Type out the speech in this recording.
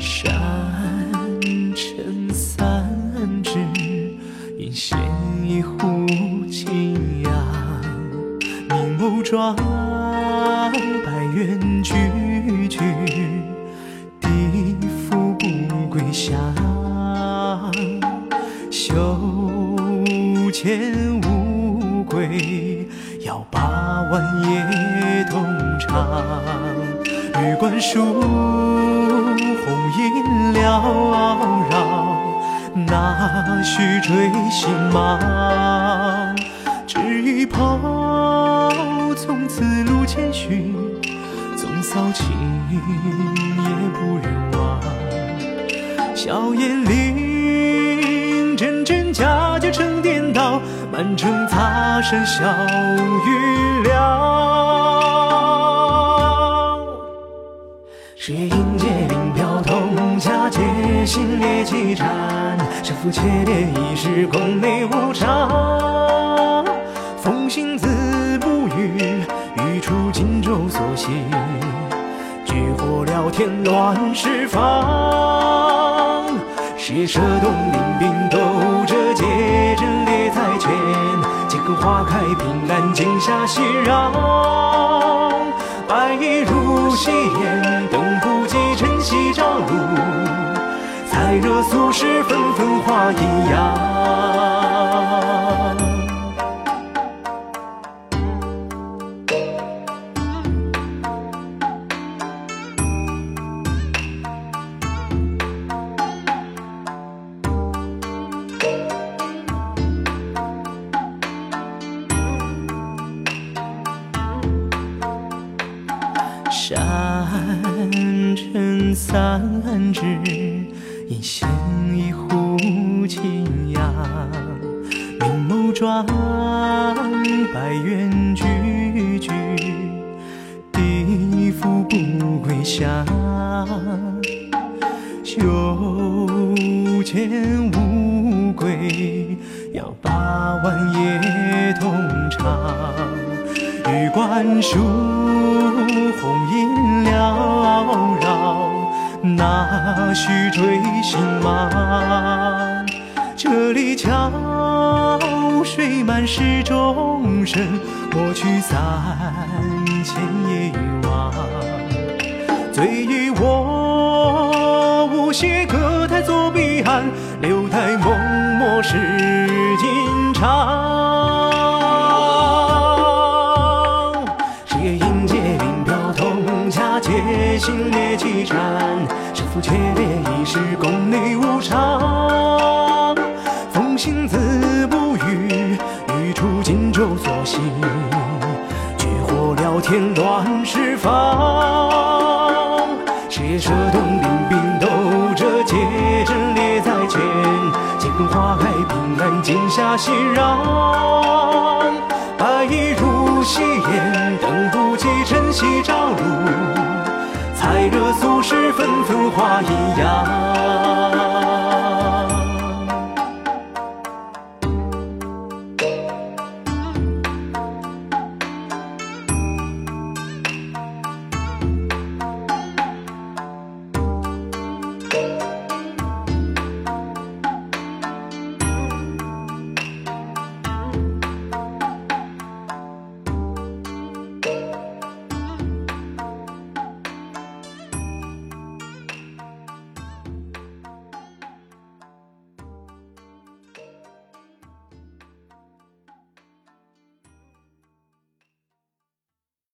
山城三枝，饮闲一壶清雅。明眸转，白怨句句，地府不归乡。袖间乌龟，遥把万夜同唱。玉冠书。须追星芒。只怕从此路艰寻，纵扫情也不忍忘。硝烟林，真真假假成颠倒，满城擦山笑雨了。是夜迎接冰飘心烈气战，胜负切烈，一时宫内无常。风行自不语，语出荆州所系。举火燎天，乱世方。血射东临兵斗者，皆阵列在前。几根花开，平安尽下熙攘。白衣如夕，俗世纷纷化阴阳。山城三尺，一线一壶清雅。明眸转，白猿句句，地府不归乡。袖间无归，要把晚夜同唱。玉冠书，红缨缭绕，那须追星芒。这里桥水满是众生，莫去三千也欲望。醉与我无邪，隔台作彼岸，留待梦墨是吟唱。铜甲，劫心烈气战，胜负切烈，一时宫内无常。风行自不语，语出荆州所系。举火燎天，乱世方。血射东临兵斗者，皆阵列在前。几根花开，平安剑下熙攘。白衣如夕烟，等不及晨曦朝露，才惹俗世纷纷花阴阳。